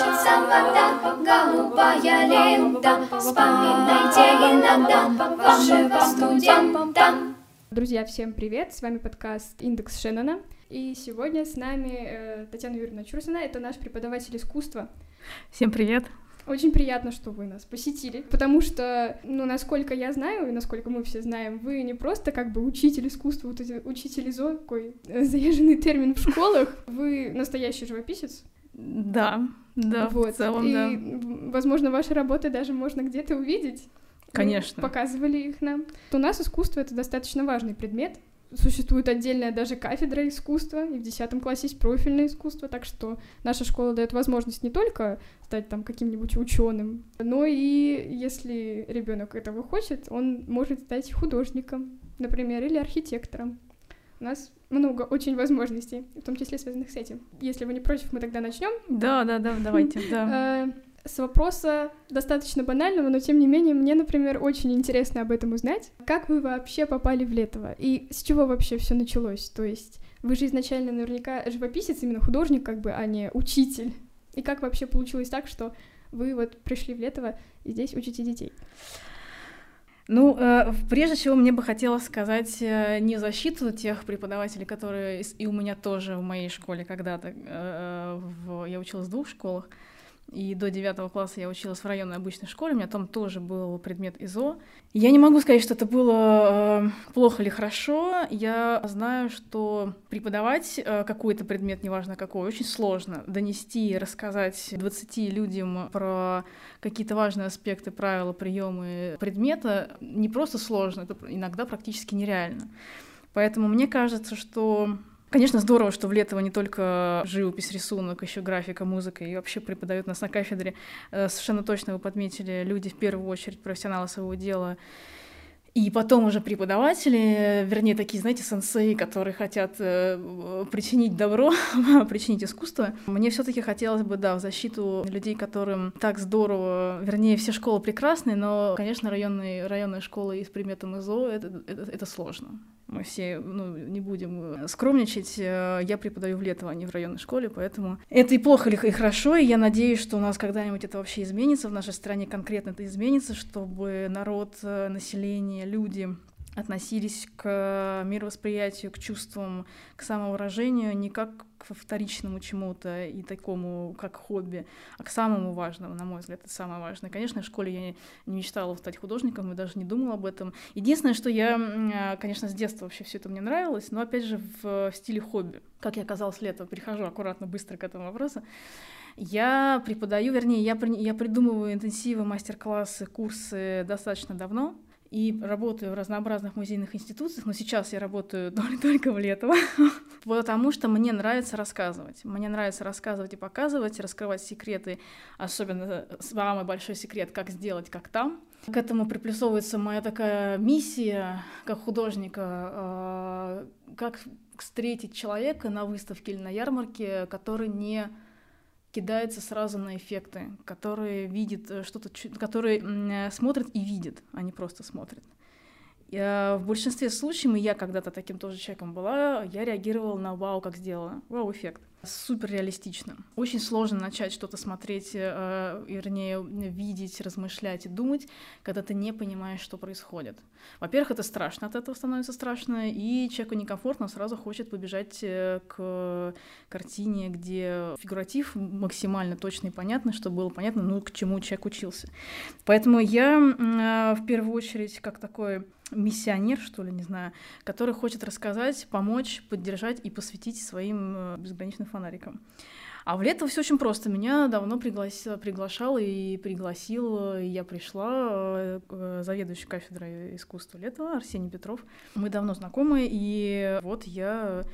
колышется вода, голубая лента. Вспоминайте иногда вашего студента. Друзья, всем привет! С вами подкаст «Индекс Шеннона». И сегодня с нами э, Татьяна Юрьевна Чурсина, это наш преподаватель искусства. Всем привет! Очень приятно, что вы нас посетили, потому что, ну, насколько я знаю, и насколько мы все знаем, вы не просто как бы учитель искусства, вот эти учитель ИЗО, такой э, заезженный термин в школах, вы настоящий живописец. Да, да, вот. в целом, и, да. возможно, ваши работы даже можно где-то увидеть. Вы Конечно. показывали их нам. У нас искусство — это достаточно важный предмет, Существует отдельная даже кафедра искусства, и в 10 классе есть профильное искусство, так что наша школа дает возможность не только стать там каким-нибудь ученым, но и если ребенок этого хочет, он может стать художником, например, или архитектором. У нас много очень возможностей, в том числе связанных с этим. Если вы не против, мы тогда начнем. Да, да, да, давайте, да. Э, С вопроса достаточно банального, но тем не менее мне, например, очень интересно об этом узнать. Как вы вообще попали в Летово? И с чего вообще все началось? То есть вы же изначально наверняка живописец, именно художник, как бы, а не учитель. И как вообще получилось так, что вы вот пришли в Летово и здесь учите детей? Ну, э, прежде всего, мне бы хотелось сказать э, не защиту тех преподавателей, которые и у меня тоже в моей школе когда-то, э, я училась в двух школах, и до девятого класса я училась в районной обычной школе, у меня там тоже был предмет ИЗО. Я не могу сказать, что это было э, плохо или хорошо. Я знаю, что преподавать э, какой-то предмет, неважно какой, очень сложно. Донести, рассказать 20 людям про какие-то важные аспекты, правила, приемы предмета не просто сложно, это иногда практически нереально. Поэтому мне кажется, что Конечно, здорово, что в Летово не только живопись, рисунок, еще графика, музыка, и вообще преподают нас на кафедре. Э, совершенно точно вы подметили, люди в первую очередь профессионалы своего дела, и потом уже преподаватели, вернее, такие, знаете, сенсеи, которые хотят э, причинить добро, причинить искусство. Мне все таки хотелось бы, да, в защиту людей, которым так здорово, вернее, все школы прекрасные, но, конечно, районные, районные школы с предметом ИЗО это, это, это сложно. Мы все ну, не будем скромничать. Э, я преподаю в Летово, а не в районной школе, поэтому это и плохо, и хорошо, и я надеюсь, что у нас когда-нибудь это вообще изменится, в нашей стране конкретно это изменится, чтобы народ, э, население, люди относились к мировосприятию, к чувствам, к самовыражению не как к вторичному чему-то и такому, как хобби, а к самому важному, на мой взгляд, это самое важное. Конечно, в школе я не мечтала стать художником и даже не думала об этом. Единственное, что я, конечно, с детства вообще все это мне нравилось, но опять же в стиле хобби. Как я оказалась лето, перехожу аккуратно, быстро к этому вопросу. Я преподаю, вернее, я, я придумываю интенсивы, мастер-классы, курсы достаточно давно и работаю в разнообразных музейных институциях, но сейчас я работаю только в Летово, потому что мне нравится рассказывать. Мне нравится рассказывать и показывать, раскрывать секреты, особенно самый большой секрет, как сделать, как там. К этому приплюсовывается моя такая миссия как художника, а, как встретить человека на выставке или на ярмарке, который не кидается сразу на эффекты, которые видит э, что-то, который э, смотрит и видит, а не просто смотрит. Я, в большинстве случаев, и я когда-то таким тоже человеком была, я реагировала на вау, как сделала, вау-эффект супер реалистично. Очень сложно начать что-то смотреть, э, вернее, видеть, размышлять и думать, когда ты не понимаешь, что происходит. Во-первых, это страшно, от этого становится страшно, и человеку некомфортно, сразу хочет побежать э, к картине, где фигуратив максимально точно и понятно, чтобы было понятно, ну, к чему человек учился. Поэтому я э, в первую очередь, как такой миссионер, что ли, не знаю, который хочет рассказать, помочь, поддержать и посвятить своим э, безграничным фонарикам. А в лето все очень просто. Меня давно пригласил, приглашал и пригласил, и я пришла, э, заведующий кафедрой искусства лета Арсений Петров. Мы давно знакомы, и вот я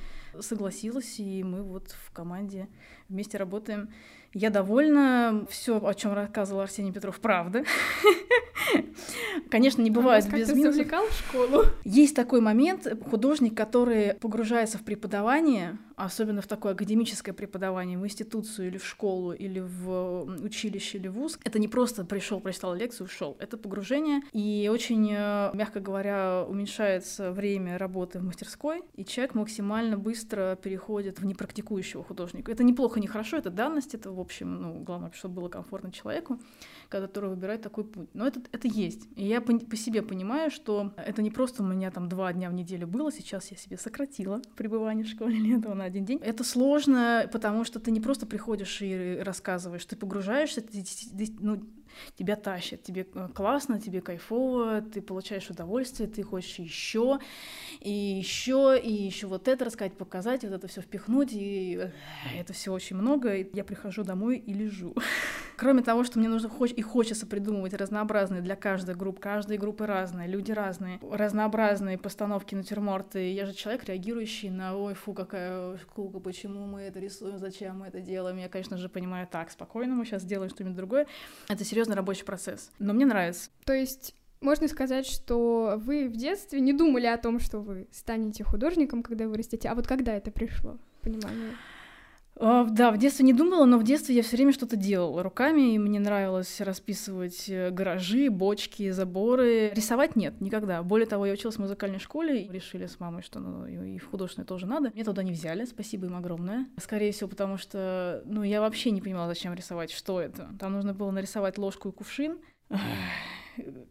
согласилась, и мы вот в команде вместе работаем. Я довольна. Все, о чем рассказывал Арсений Петров, правда. Конечно, не бывает а без минусов. в школу? Есть такой момент, художник, который погружается в преподавание, особенно в такое академическое преподавание, в институцию или в школу, или в училище, или в вуз, это не просто пришел, прочитал лекцию, ушел. Это погружение, и очень, э, мягко говоря, уменьшается время работы в мастерской, и человек максимально быстро быстро переходит в непрактикующего художника. Это неплохо, не хорошо, это данность, это, в общем, ну, главное, чтобы было комфортно человеку, который выбирает такой путь. Но это, это есть. И я по, по себе понимаю, что это не просто у меня там два дня в неделю было, сейчас я себе сократила пребывание в школе летого на один день. Это сложно, потому что ты не просто приходишь и рассказываешь, ты погружаешься, ты, ну, тебя тащит, тебе э, классно, тебе кайфово, ты получаешь удовольствие, ты хочешь еще, и еще, и еще вот это рассказать, показать, вот это все впихнуть, и э, это все очень много. И я прихожу домой и лежу. Кроме того, что мне нужно и хочется придумывать разнообразные для каждой группы, каждой группы разные, люди разные, разнообразные постановки натюрморты. Я же человек, реагирующий на «Ой, фу, какая скука, почему мы это рисуем, зачем мы это делаем?» Я, конечно же, понимаю, так, спокойно, мы сейчас сделаем что-нибудь другое. Это серьезный рабочий процесс. Но мне нравится. То есть можно сказать, что вы в детстве не думали о том, что вы станете художником, когда вырастете, а вот когда это пришло, понимание? А, да, в детстве не думала, но в детстве я все время что-то делала руками, и мне нравилось расписывать э, гаражи, бочки, заборы. Рисовать нет, никогда. Более того, я училась в музыкальной школе, и решили с мамой, что ну, и в художественной тоже надо. Меня туда не взяли, спасибо им огромное. Скорее всего, потому что, ну, я вообще не понимала, зачем рисовать, что это. Там нужно было нарисовать ложку и кувшин.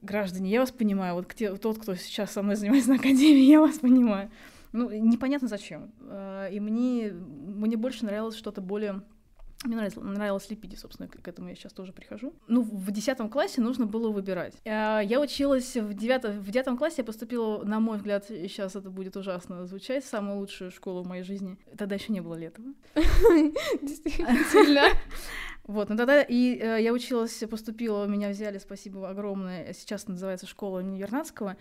Граждане, я вас понимаю, вот тот, кто сейчас со мной занимается на академии, я вас понимаю. Ну, непонятно зачем. Э, и мне, мне больше нравилось что-то более мне нравилось, нравилось лепиди, собственно, к этому я сейчас тоже прихожу. Ну, в десятом классе нужно было выбирать. Э, я училась в девятом, в девятом классе, я поступила, на мой взгляд, сейчас это будет ужасно звучать, в самую лучшую школу в моей жизни. Тогда еще не было летого. Действительно. Вот, ну тогда и э, я училась, поступила, меня взяли, спасибо огромное, сейчас называется школа Вернадского.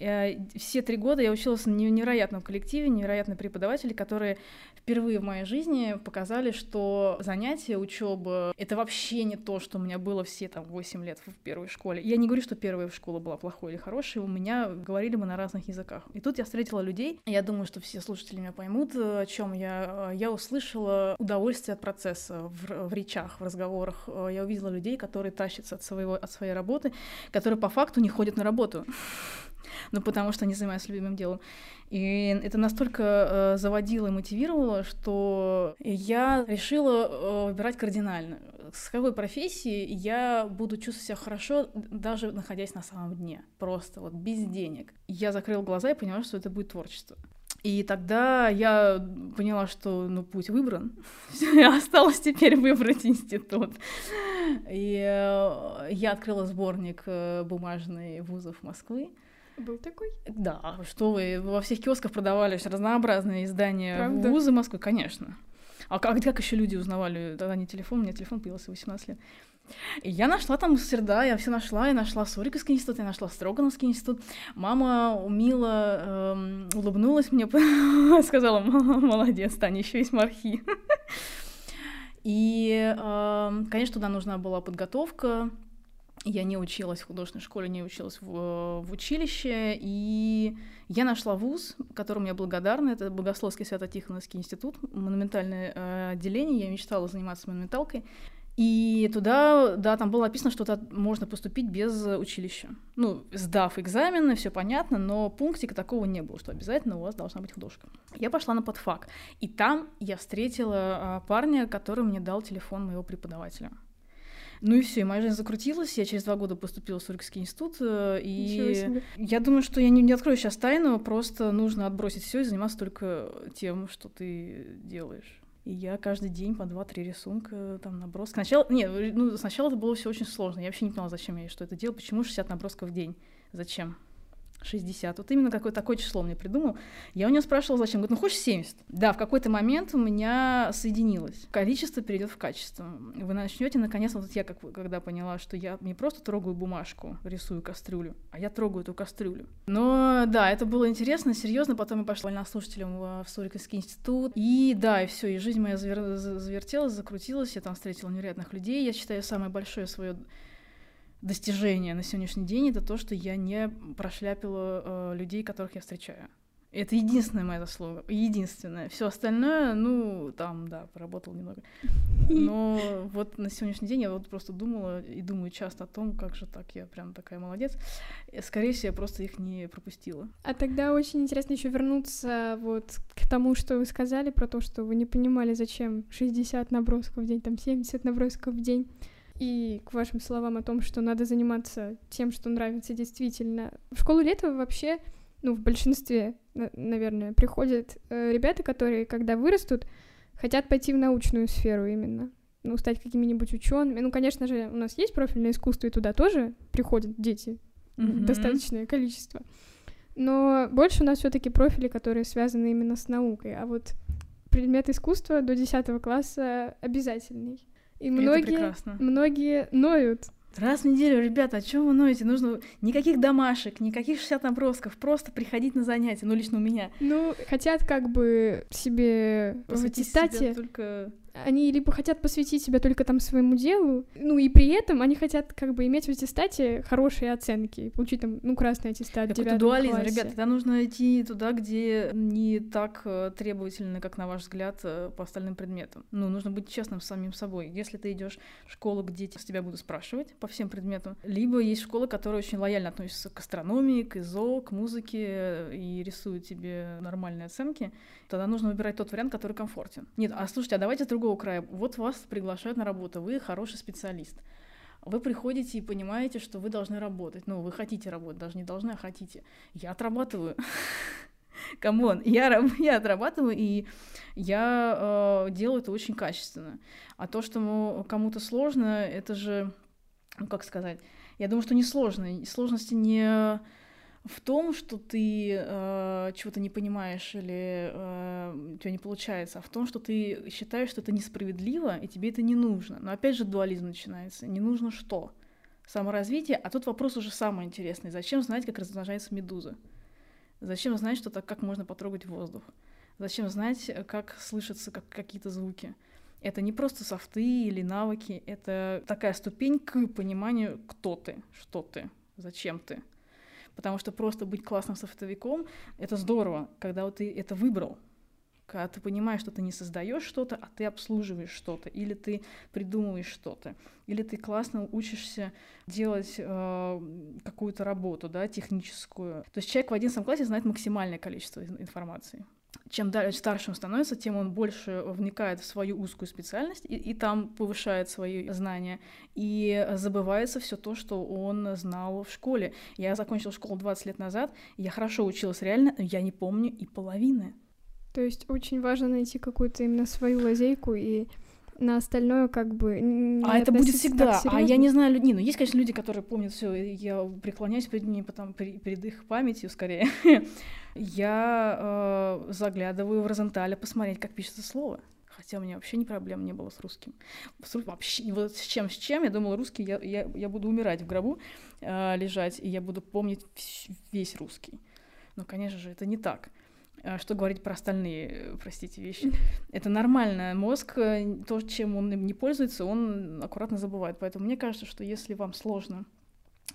Э, все три года я училась в невероятном коллективе, невероятные преподаватели, которые впервые в моей жизни показали, что занятия, учеба — это вообще не то, что у меня было все там 8 лет в первой школе. Я не говорю, что первая школа была плохой или хорошей, у меня говорили мы на разных языках. И тут я встретила людей, я думаю, что все слушатели меня поймут, о чем я. Я услышала удовольствие от процесса в, в речах, разговорах. Я увидела людей, которые тащатся от, своего, от своей работы, которые по факту не ходят на работу ну, потому что они занимаются любимым делом. И это настолько э, заводило и мотивировало, что я решила э, выбирать кардинально. С какой профессии я буду чувствовать себя хорошо, даже находясь на самом дне, просто вот без денег. Я закрыла глаза и поняла, что это будет творчество. И тогда я поняла, что ну, путь выбран. Осталось теперь выбрать институт. И э, я открыла сборник э, бумажный вузов Москвы. Был такой? Да, что вы, во всех киосках продавались разнообразные издания Правда? вузы Москвы, конечно. А как, как еще люди узнавали? Тогда не телефон, у меня телефон появился в 18 лет. И я нашла там Серда, я все нашла, я нашла Суриковский институт, я нашла Строгановский институт. Мама мило эм, улыбнулась мне, сказала, молодец, Таня, еще есть мархи. И, эм, конечно, туда нужна была подготовка, я не училась в художественной школе, не училась в, в училище, и я нашла вуз, которому я благодарна, это Богословский Свято-Тихоновский институт, монументальное э, отделение, я мечтала заниматься монументалкой, и туда, да, там было написано, что туда можно поступить без училища. Ну, сдав экзамены, все понятно, но пунктика такого не было, что обязательно у вас должна быть художка. Я пошла на подфак, и там я встретила э, парня, который мне дал телефон моего преподавателя. Ну и все, и моя жизнь закрутилась. Я через два года поступила в Сурикский институт. Э, и я думаю, что я не, не открою сейчас тайну, просто нужно отбросить все и заниматься только тем, что ты делаешь. И я каждый день по два-три рисунка, там, наброски. Сначала, нет, ну, сначала это было все очень сложно. Я вообще не поняла, зачем я что это делаю, почему 60 набросков в день. Зачем? 60. Вот именно какое такое число мне придумал. Я у него спрашивала, зачем. Говорит, ну хочешь 70? Да, в какой-то момент у меня соединилось. Количество перейдет в качество. Вы начнете, наконец, вот я как, когда поняла, что я не просто трогаю бумажку, рисую кастрюлю, а я трогаю эту кастрюлю. Но да, это было интересно, серьезно. Потом я пошла на слушателем в Суриковский институт. И да, и все, и жизнь моя завер... завертелась, закрутилась. Я там встретила невероятных людей. Я считаю, самое большое свое достижение на сегодняшний день это то, что я не прошляпила э, людей, которых я встречаю. Это единственная моя заслуга, единственная. Все остальное, ну, там, да, поработал немного. Но вот на сегодняшний день я вот просто думала и думаю часто о том, как же так, я прям такая молодец. Скорее всего, я просто их не пропустила. А тогда очень интересно еще вернуться вот к тому, что вы сказали про то, что вы не понимали, зачем 60 набросков в день, там 70 набросков в день. И к вашим словам о том, что надо заниматься тем, что нравится действительно. В школу Летова вообще ну, в большинстве, наверное, приходят э, ребята, которые, когда вырастут, хотят пойти в научную сферу именно, ну, стать какими-нибудь учеными. Ну, конечно же, у нас есть профильное искусство, и туда тоже приходят дети, mm-hmm. достаточное количество. Но больше у нас все-таки профили, которые связаны именно с наукой. А вот предмет искусства до 10 класса обязательный. И многие, многие ноют Раз в неделю, ребята, о чем вы ноете? Нужно никаких домашек, никаких 60 набросков, просто приходить на занятия, ну, лично у меня. Ну, хотят как бы себе в аттестате... только они либо хотят посвятить себя только там своему делу, ну и при этом они хотят как бы иметь в аттестате хорошие оценки, получить там, ну, красный аттестат так это дуализм, классе. ребят, тогда нужно идти туда, где не так э, требовательно, как на ваш взгляд, э, по остальным предметам. Ну, нужно быть честным с самим собой. Если ты идешь в школу, где с тебя будут спрашивать по всем предметам, либо есть школа, которая очень лояльно относится к астрономии, к ИЗО, к музыке э, и рисует тебе нормальные оценки, тогда нужно выбирать тот вариант, который комфортен. Нет, а слушайте, а давайте с другого края. Вот вас приглашают на работу, вы хороший специалист. Вы приходите и понимаете, что вы должны работать. Ну, вы хотите работать, даже не должны, а хотите. Я отрабатываю. Come on, я, я отрабатываю, и я э, делаю это очень качественно. А то, что кому-то сложно, это же, ну, как сказать, я думаю, что не сложно. Сложности не в том, что ты э, чего-то не понимаешь или э, у тебя не получается, а в том, что ты считаешь, что это несправедливо, и тебе это не нужно. Но опять же дуализм начинается. Не нужно что? Саморазвитие, а тут вопрос уже самый интересный. Зачем знать, как размножается медуза? Зачем знать, что так, как можно потрогать воздух? Зачем знать, как слышатся как, какие-то звуки? Это не просто софты или навыки, это такая ступень к пониманию, кто ты, что ты, зачем ты. Потому что просто быть классным софтовиком — это здорово, когда вот ты это выбрал, когда ты понимаешь, что ты не создаешь что-то, а ты обслуживаешь что-то, или ты придумываешь что-то, или ты классно учишься делать э, какую-то работу, да, техническую. То есть человек в 11 классе знает максимальное количество информации чем дальше старше он становится, тем он больше вникает в свою узкую специальность и, и там повышает свои знания. И забывается все то, что он знал в школе. Я закончила школу 20 лет назад, я хорошо училась реально, но я не помню и половины. То есть очень важно найти какую-то именно свою лазейку и на остальное как бы не А это будет всегда. А я не знаю людей. Ну, есть, конечно, люди, которые помнят все. Я преклоняюсь перед ними, потом перед их памятью скорее. я э, заглядываю в Розентале посмотреть, как пишется слово. Хотя у меня вообще ни проблем не было с русским. С, вообще, вот с чем, с чем, я думала, русский, я, я, я буду умирать в гробу, э, лежать, и я буду помнить весь русский. Но, конечно же, это не так. А что говорить про остальные, простите, вещи? Это нормально. Мозг, э, то, чем он не пользуется, он аккуратно забывает. Поэтому мне кажется, что если вам сложно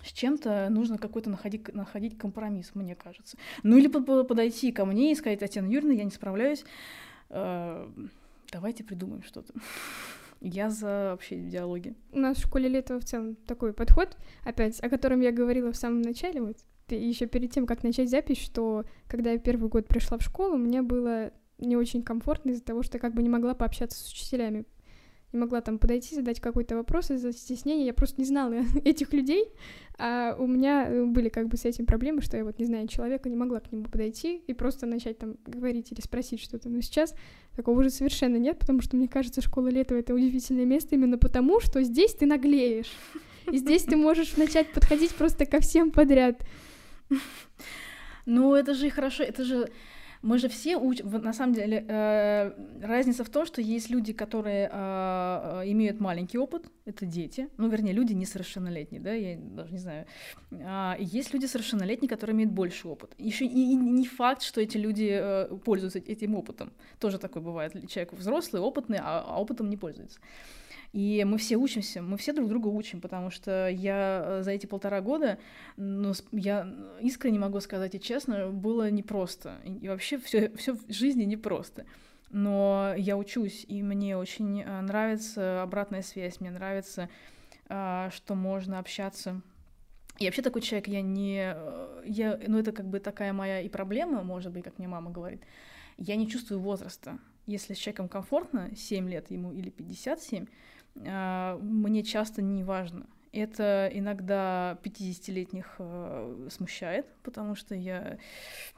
с чем-то нужно какой-то находить, находить компромисс, мне кажется. Ну или подойти ко мне и сказать, Татьяна Юрьевна, я не справляюсь, э, давайте придумаем что-то. Я за вообще диалоги. У нас в школе лето в целом такой подход, опять, о котором я говорила в самом начале, вот еще перед тем, как начать запись, что когда я первый год пришла в школу, мне было не очень комфортно из-за того, что я как бы не могла пообщаться с учителями, не могла там подойти, задать какой-то вопрос из-за стеснения, я просто не знала этих людей, а у меня э, были как бы с этим проблемы, что я вот не знаю человека, не могла к нему подойти и просто начать там говорить или спросить что-то. Но сейчас такого уже совершенно нет, потому что мне кажется, школа лета — это удивительное место именно потому, что здесь ты наглеешь. И здесь ты можешь начать подходить просто ко всем подряд. Ну, это же хорошо, это же мы же все учим, на самом деле, э, разница в том, что есть люди, которые э, э, имеют маленький опыт, это дети, ну, вернее, люди несовершеннолетние, да, я даже не знаю. А, и есть люди совершеннолетние, которые имеют больше опыт. Еще и не факт, что эти люди пользуются этим опытом. Тоже такое бывает. Человек взрослый, опытный, а, а опытом не пользуется. И мы все учимся, мы все друг друга учим, потому что я э, за эти полтора года, ну, я искренне могу сказать и честно, было непросто. И вообще все, все в жизни непросто. Но я учусь, и мне очень э, нравится обратная связь, мне нравится, э, что можно общаться. И вообще такой человек, я не... Я, ну, это как бы такая моя и проблема, может быть, как мне мама говорит. Я не чувствую возраста. Если с человеком комфортно, 7 лет ему или 57, а, мне часто не важно. Это иногда 50-летних э, смущает, потому что я,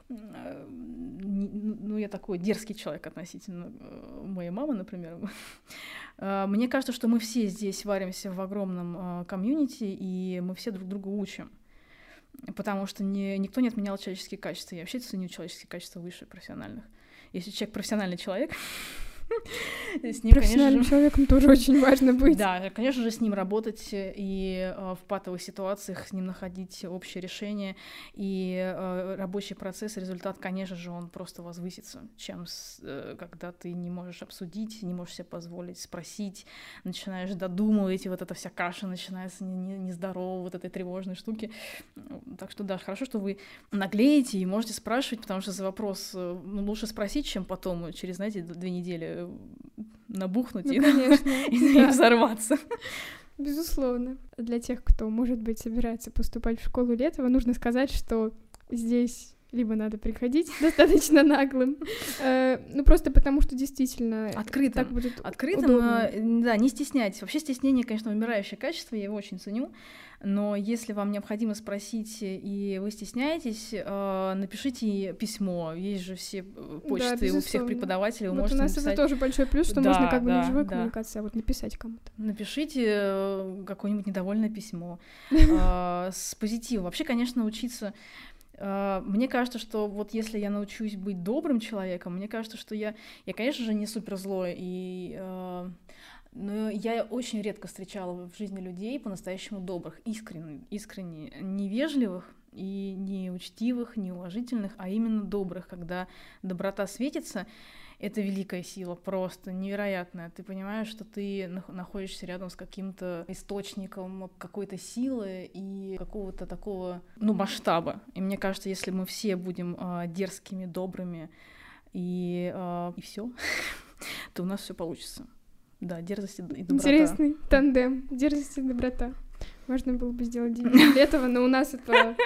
ну, я такой дерзкий человек относительно э, моей мамы, например. А, мне кажется, что мы все здесь варимся в огромном комьюнити, и мы все друг друга учим. Потому что не, никто не отменял человеческие качества. Я вообще ценю человеческие качества выше профессиональных. Если человек профессиональный человек, с ним, Профессиональным конечно, человеком тоже очень важно быть. Да, конечно же, с ним работать и э, в патовых ситуациях с ним находить общее решение. И э, рабочий процесс, результат, конечно же, он просто возвысится, чем с, э, когда ты не можешь обсудить, не можешь себе позволить спросить, начинаешь додумывать, и вот эта вся каша начинается не, не вот этой тревожной штуки. Так что да, хорошо, что вы наглеете и можете спрашивать, потому что за вопрос ну, лучше спросить, чем потом, через, знаете, две недели набухнуть ну, и, конечно, и да. взорваться. Безусловно. Для тех, кто, может быть, собирается поступать в школу Летова, нужно сказать, что здесь либо надо приходить достаточно наглым, э, ну просто потому что действительно открытым, так будет открытым, э, да, не стесняйтесь. Вообще стеснение, конечно, умирающее качество, я его очень ценю. Но если вам необходимо спросить и вы стесняетесь, э, напишите письмо. Есть же все почты да, у всех преподавателей. Вы вот можете у нас написать... это тоже большой плюс, что да, можно как бы не живой да. коммуникации, а вот написать кому-то. Напишите какое-нибудь недовольное письмо с позитивом. Вообще, конечно, учиться мне кажется, что вот если я научусь быть добрым человеком, мне кажется, что я, я конечно же, не супер злой, и, э, но я очень редко встречала в жизни людей по-настоящему добрых, искренне, искренне невежливых и не учтивых, не уважительных, а именно добрых, когда доброта светится, это великая сила, просто невероятная. Ты понимаешь, что ты находишься рядом с каким-то источником какой-то силы и какого-то такого, ну, масштаба. И мне кажется, если мы все будем э, дерзкими, добрыми и, э, и все, то у нас все получится. Да, дерзость и доброта. Интересный тандем. Дерзость и доброта. Можно было бы сделать день этого, но у нас это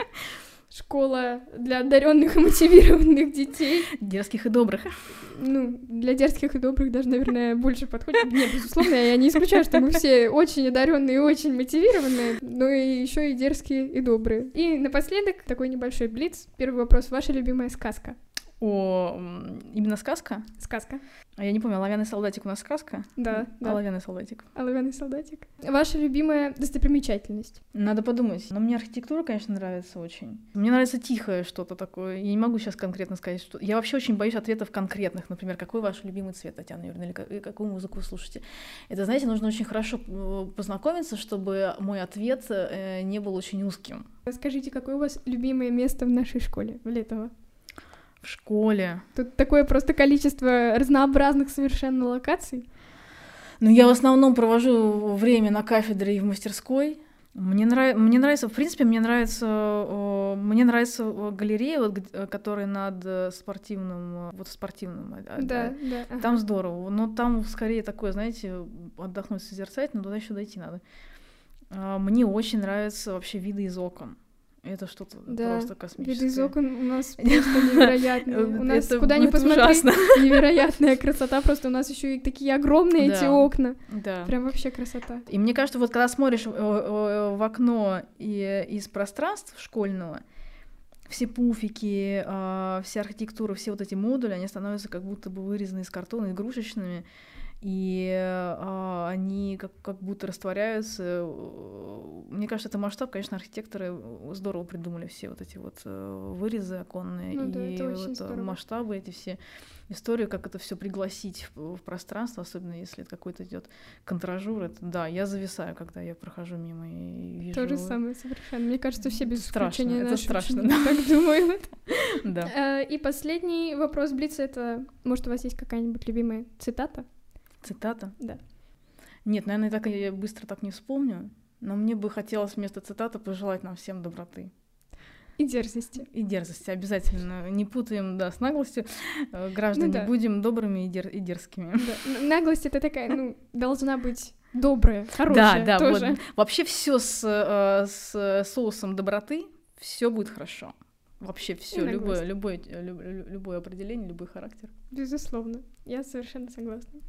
школа для одаренных и мотивированных детей. Дерзких и добрых. Ну, для дерзких и добрых даже, наверное, больше подходит. Нет, безусловно, я не исключаю, что мы все очень одаренные и очень мотивированные, но и еще и дерзкие и добрые. И напоследок такой небольшой блиц. Первый вопрос. Ваша любимая сказка? О, именно сказка? Сказка. А я не помню, оловянный солдатик у нас сказка? Да, да. Оловянный солдатик. Оловянный солдатик. Ваша любимая достопримечательность? Надо подумать. Но мне архитектура, конечно, нравится очень. Мне нравится тихое что-то такое. Я не могу сейчас конкретно сказать, что... Я вообще очень боюсь ответов конкретных. Например, какой ваш любимый цвет, Татьяна Юрьевна, или какую музыку вы слушаете. Это, знаете, нужно очень хорошо э, познакомиться, чтобы мой ответ э, не был очень узким. Скажите, какое у вас любимое место в нашей школе, в Летово? В школе. Тут такое просто количество разнообразных совершенно локаций. Ну, я в основном провожу время на кафедре и в мастерской. Мне, нрав... мне нравится, в принципе, мне нравится, мне нравится галерея, вот, которая над спортивным, вот спортивным. А, да, да. да. Там здорово, но там скорее такое, знаете, отдохнуть, созерцать, но туда еще дойти надо. А, мне очень нравятся вообще виды из окон. Это что-то да. просто космическое. Виды из окон у нас просто невероятные. У нас куда ни посмотри, невероятная красота. Просто у нас еще и такие огромные эти окна. Да. Прям вообще красота. И мне кажется, вот когда смотришь в окно и из пространства школьного, все пуфики, а, вся архитектура, все вот эти модули, они становятся как будто бы вырезаны из картона игрушечными и э, они как, как будто растворяются. Мне кажется, это масштаб, конечно, архитекторы здорово придумали все вот эти вот э, вырезы оконные ну, да, и вот э, масштабы, эти все истории, как это все пригласить в, в пространство, особенно если это какой-то идет контражур. Это, да, я зависаю, когда я прохожу мимо и вижу. То же самое совершенно. Мне кажется, все без страшно, исключения это страшно, да. так думают. Да. Э, и последний вопрос Блица — это, может, у вас есть какая-нибудь любимая цитата? Цитата? Да. Нет, наверное, так я быстро так не вспомню. Но мне бы хотелось вместо цитаты пожелать нам всем доброты. И дерзости. И дерзости, обязательно. Не путаем, да, с наглостью. Э, граждане, ну, да. будем добрыми и, дер- и дерзкими. Да. Наглость — это такая, ну, должна быть добрая, хорошая Да, да, тоже. вот. Вообще все с, э, с соусом доброты, все будет хорошо. Вообще все, любое, любое, любое, любое определение, любой характер. Безусловно, я совершенно согласна.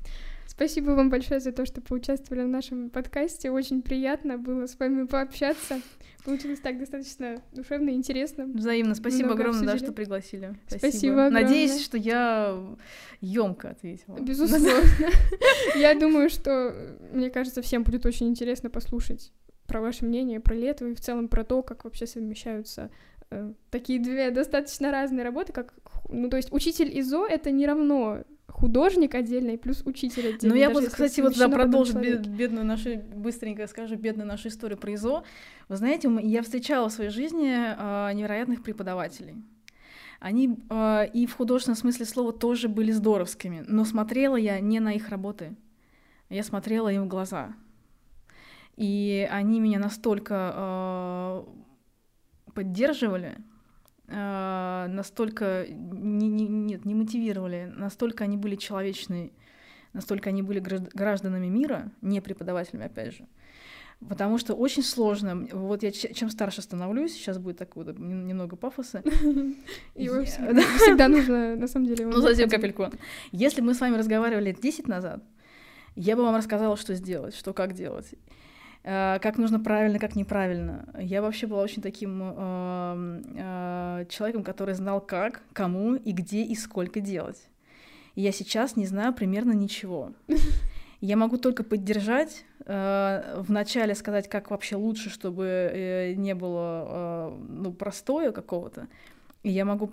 Спасибо вам большое за то, что поучаствовали в нашем подкасте. Очень приятно было с вами пообщаться. Получилось так достаточно душевно и интересно. Взаимно. Спасибо Много огромное, да, что пригласили. Спасибо. Спасибо огромное. Надеюсь, что я емко ответила. Безусловно. Я думаю, что, мне кажется, всем будет очень интересно послушать про ваше мнение, про лето и в целом про то, как вообще совмещаются э, такие две достаточно разные работы, как, ну, то есть учитель ИЗО — это не равно художник отдельно и плюс учитель отдельно. Ну, я вот, кстати, вот да, продолжить бед, бедную нашу, быстренько скажу, бедную нашу историю про ИЗО. Вы знаете, я встречала в своей жизни э, невероятных преподавателей. Они э, и в художественном смысле слова тоже были здоровскими, но смотрела я не на их работы, я смотрела им в глаза. И они меня настолько э, поддерживали, э, настолько не, не, нет, не мотивировали, настолько они были человечные, настолько они были гражданами мира, не преподавателями, опять же. Потому что очень сложно. Вот я чем старше становлюсь, сейчас будет такое вот немного пафоса. Его всегда нужно, на самом деле. Ну, затем капельку. Если мы с вами разговаривали лет 10 назад, я бы вам рассказала, что сделать, что как делать. Э, как нужно правильно, как неправильно. Я вообще была очень таким э, э, человеком, который знал как, кому и где и сколько делать. И я сейчас не знаю примерно ничего. Я могу только поддержать, э, вначале сказать, как вообще лучше, чтобы э, не было ну, простоя какого-то. И я могу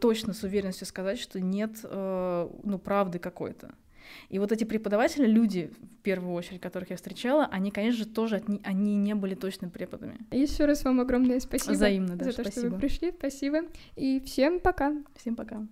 точно с уверенностью сказать, что нет ну, правды какой-то. И вот эти преподаватели, люди, в первую очередь, которых я встречала, они, конечно же, тоже от, они не были точными преподами. Еще раз вам огромное спасибо. Взаимно, да, за то, спасибо. что вы пришли. Спасибо. И всем пока. Всем пока.